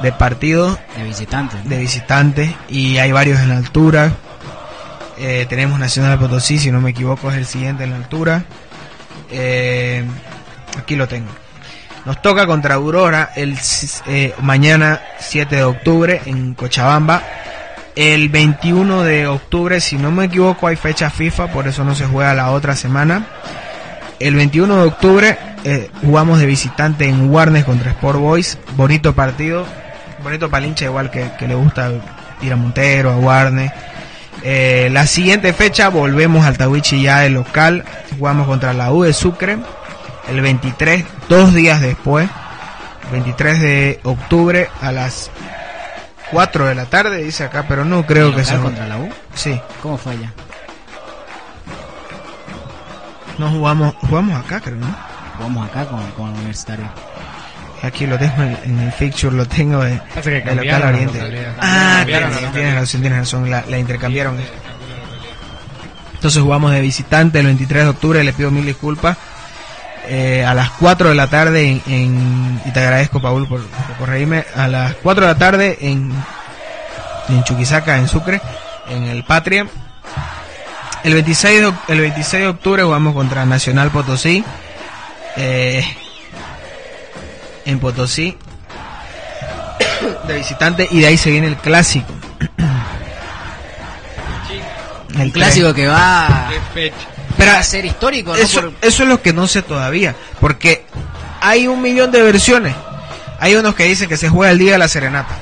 de partidos de visitante. de visitantes y hay varios en la altura. Eh, tenemos Nacional Potosí, si no me equivoco, es el siguiente en la altura. Eh, aquí lo tengo. Nos toca contra Aurora el eh, mañana 7 de octubre en Cochabamba. El 21 de octubre, si no me equivoco, hay fecha FIFA, por eso no se juega la otra semana. El 21 de octubre eh, jugamos de visitante en Warnes contra Sport Boys. Bonito partido, bonito palincha, igual que, que le gusta ir a Montero, a Warnes. Eh, la siguiente fecha volvemos al Tawichi ya de local. Jugamos contra la U de Sucre. El 23, dos días después. 23 de octubre a las 4 de la tarde, dice acá, pero no creo que sea. contra la U. Sí, ¿Cómo fue allá? no jugamos, jugamos acá, creo, ¿no? Jugamos acá con, con el Universitario. Aquí lo tengo en, en el fixture, lo tengo de, Pasa que de local la Oriente. Ah, tienes, tienes razón, tienes razón, la, la intercambiaron. Entonces jugamos de visitante el 23 de octubre, le pido mil disculpas. Eh, a las 4 de la tarde en, en- y te agradezco Paul por, por corregirme, a las 4 de la tarde en, en Chuquisaca, en Sucre, en el Patria. El 26 de, el 26 de octubre jugamos contra Nacional Potosí. eh, en Potosí de visitante y de ahí se viene el clásico. El clásico que va Pero a ser histórico, ¿no? eso, Por- eso es lo que no sé todavía, porque hay un millón de versiones. Hay unos que dicen que se juega el día de la serenata.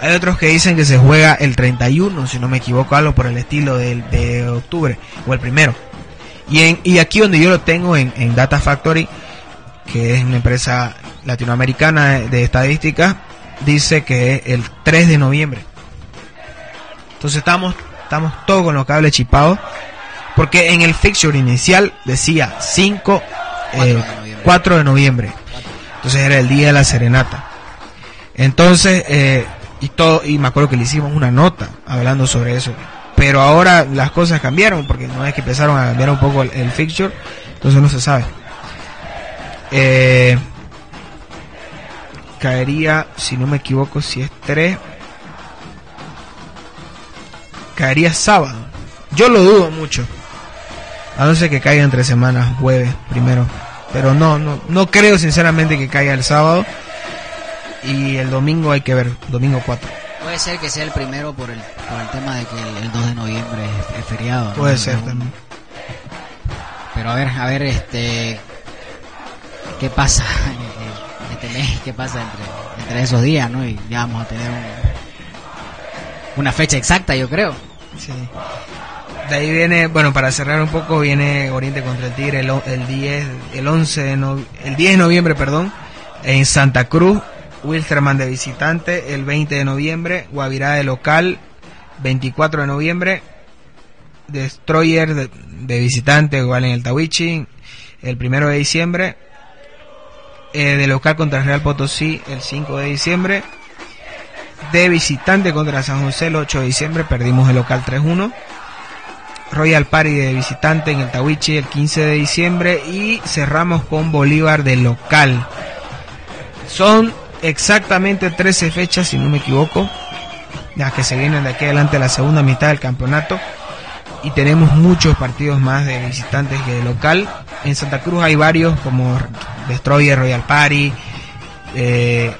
Hay otros que dicen que se juega el 31, si no me equivoco, algo por el estilo del de octubre, o el primero. Y, en, y aquí donde yo lo tengo en, en Data Factory, que es una empresa latinoamericana de, de estadística, dice que es el 3 de noviembre. Entonces estamos, estamos todos con los cables chipados. Porque en el fixture inicial decía 5, Cuatro eh, de noviembre. 4 de noviembre. Entonces era el día de la serenata. Entonces, eh, y todo, y me acuerdo que le hicimos una nota hablando sobre eso. Pero ahora las cosas cambiaron, porque no es que empezaron a cambiar un poco el, el fixture, entonces no se sabe. Eh, caería, si no me equivoco, si es 3, caería sábado. Yo lo dudo mucho. A no ser que caiga entre semanas, jueves primero. Pero no, no, no creo sinceramente que caiga el sábado. Y el domingo hay que ver, domingo 4. Puede ser que sea el primero por el, por el tema de que el, el 2 de noviembre es, es feriado. ¿no? Puede ser un- también. pero a ver, a ver, este, qué pasa este mes, qué pasa entre, entre esos días, ¿no? Y ya vamos a tener una fecha exacta, yo creo. Sí. De ahí viene, bueno, para cerrar un poco, viene Oriente contra el Tigre el, el 10, el 11 de el 10 de noviembre, perdón, en Santa Cruz, Wilsterman de visitante, el 20 de noviembre, Guavirá de local, 24 de noviembre, Destroyer de, visitante, igual en el Tawichi, el 1 de diciembre, eh, de local contra Real Potosí, el 5 de diciembre, de visitante contra San José, el 8 de diciembre, perdimos el local 3-1. Royal Party de visitante en el Tawichi el 15 de diciembre y cerramos con Bolívar de local. Son exactamente 13 fechas, si no me equivoco, ya que se vienen de aquí adelante la segunda mitad del campeonato y tenemos muchos partidos más de visitantes que de local. En Santa Cruz hay varios como Destroyer, Royal Party, eh,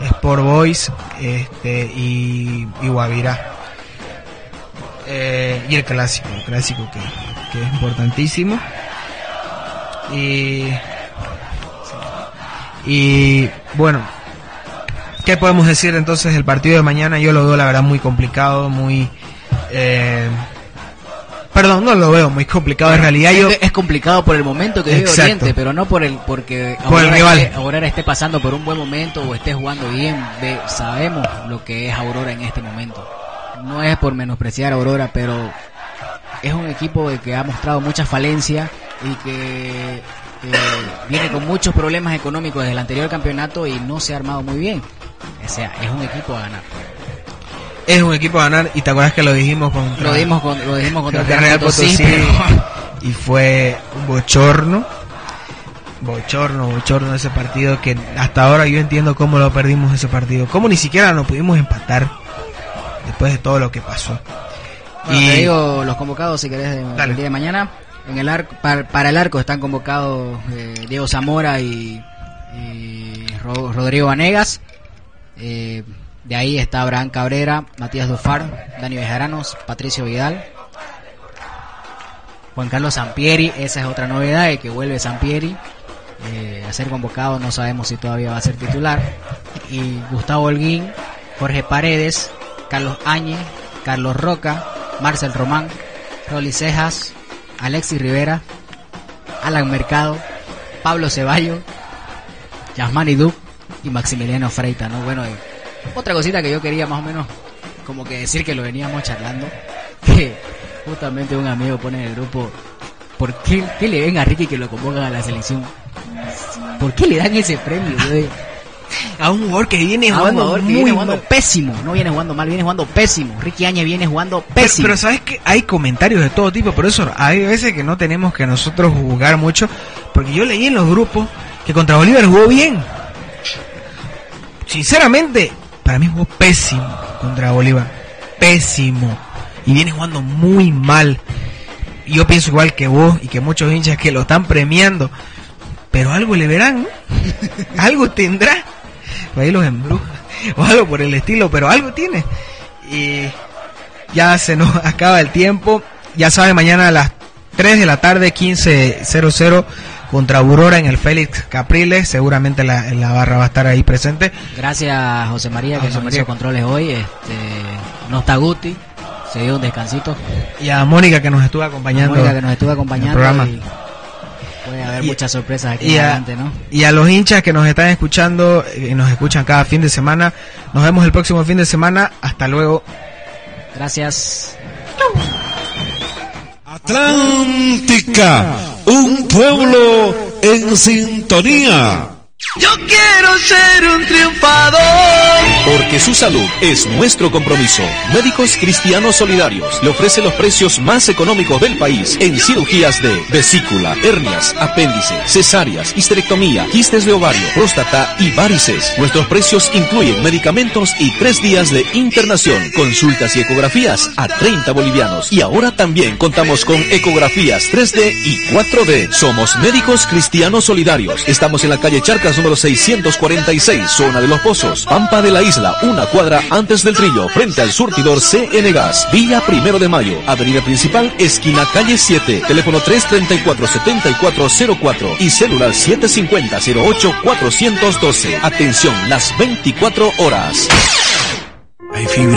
Sport Boys este, y, y Guavirá. Eh, y el clásico, el clásico que, que es importantísimo. Y y bueno, ¿qué podemos decir entonces del partido de mañana? Yo lo veo la verdad muy complicado, muy... Eh, perdón, no lo veo muy complicado en realidad. Yo... Es complicado por el momento que vive Oriente, pero no por el porque por Aurora, Esté, Aurora esté pasando por un buen momento o esté jugando bien. sabemos lo que es Aurora en este momento. No es por menospreciar a Aurora, pero es un equipo que ha mostrado mucha falencia y que viene con muchos problemas económicos desde el anterior campeonato y no se ha armado muy bien. O sea, es un equipo a ganar. Es un equipo a ganar y te acuerdas que lo dijimos contra lo dijimos con, lo dijimos contra el Real Potosí, y fue un bochorno bochorno, bochorno ese partido que hasta ahora yo entiendo cómo lo perdimos ese partido, cómo ni siquiera nos pudimos empatar después de todo lo que pasó. y te digo los convocados si querés el día de mañana. En el arco, para, el arco están convocados eh, Diego Zamora y, Rodrigo Vanegas. Eh, de ahí está Abraham Cabrera, Matías Dufar, Dani Bejaranos, Patricio Vidal, Juan Carlos Sampieri, esa es otra novedad, de que vuelve Sampieri eh, a ser convocado, no sabemos si todavía va a ser titular. Y Gustavo Holguín, Jorge Paredes, Carlos Áñez, Carlos Roca, Marcel Román, Rolly Cejas, Alexis Rivera, Alan Mercado, Pablo Ceballos, Yasmani Duc y Maximiliano Freita, ¿no? Bueno, otra cosita que yo quería más o menos como que decir que lo veníamos charlando, que justamente un amigo pone en el grupo, ¿por qué, le ven a Ricky que lo convocan a la selección? ¿Por qué le dan ese premio? a un jugador que viene jugando muy jugando pésimo, no viene jugando mal, viene jugando pésimo. Ricky Áñez viene jugando pésimo. Pero, sabes que hay comentarios de todo tipo, por eso hay veces que no tenemos que nosotros jugar mucho, porque yo leí en los grupos que contra Bolívar jugó bien. Sinceramente, para mí jugó pésimo contra Bolívar, pésimo y viene jugando muy mal. Yo pienso igual que vos y que muchos hinchas que lo están premiando, pero algo le verán, algo tendrá ahí los embruja o algo por el estilo, pero algo tiene. Y ya se nos acaba el tiempo. Ya sabe, mañana a las 3 de la tarde, 15.00 contra Aurora en el Félix Capriles. Seguramente la, barra va a estar ahí presente. Gracias José María que nos hizo controles hoy. Este, no está Guti, se dio un descansito. Y a Mónica que nos estuvo acompañando. Mónica que nos estuvo acompañando. programa. Puede haber muchas sorpresas aquí y adelante, ¿no? Y a los hinchas que nos están escuchando, y nos escuchan cada fin de semana, nos vemos el próximo fin de semana. Hasta luego. Gracias. Atlántica, un pueblo en sintonía. Yo quiero ser un triunfador. Porque su salud es nuestro compromiso. Médicos Cristianos Solidarios le ofrece los precios más económicos del país en cirugías de vesícula, hernias, apéndice, cesáreas, histerectomía, quistes de ovario, próstata y varices. Nuestros precios incluyen medicamentos y tres días de internación, consultas y ecografías a 30 bolivianos. Y ahora también contamos con ecografías 3D y 4D. Somos Médicos Cristianos Solidarios. Estamos en la calle Charcas número 646, zona de Los Pozos, Pampa de la Isla, una cuadra antes del trillo, frente al surtidor CN Gas, Villa Primero de Mayo, Avenida Principal, esquina calle 7, teléfono 334-7404 y celular 750-08-412. Atención, las 24 horas. Hay fibra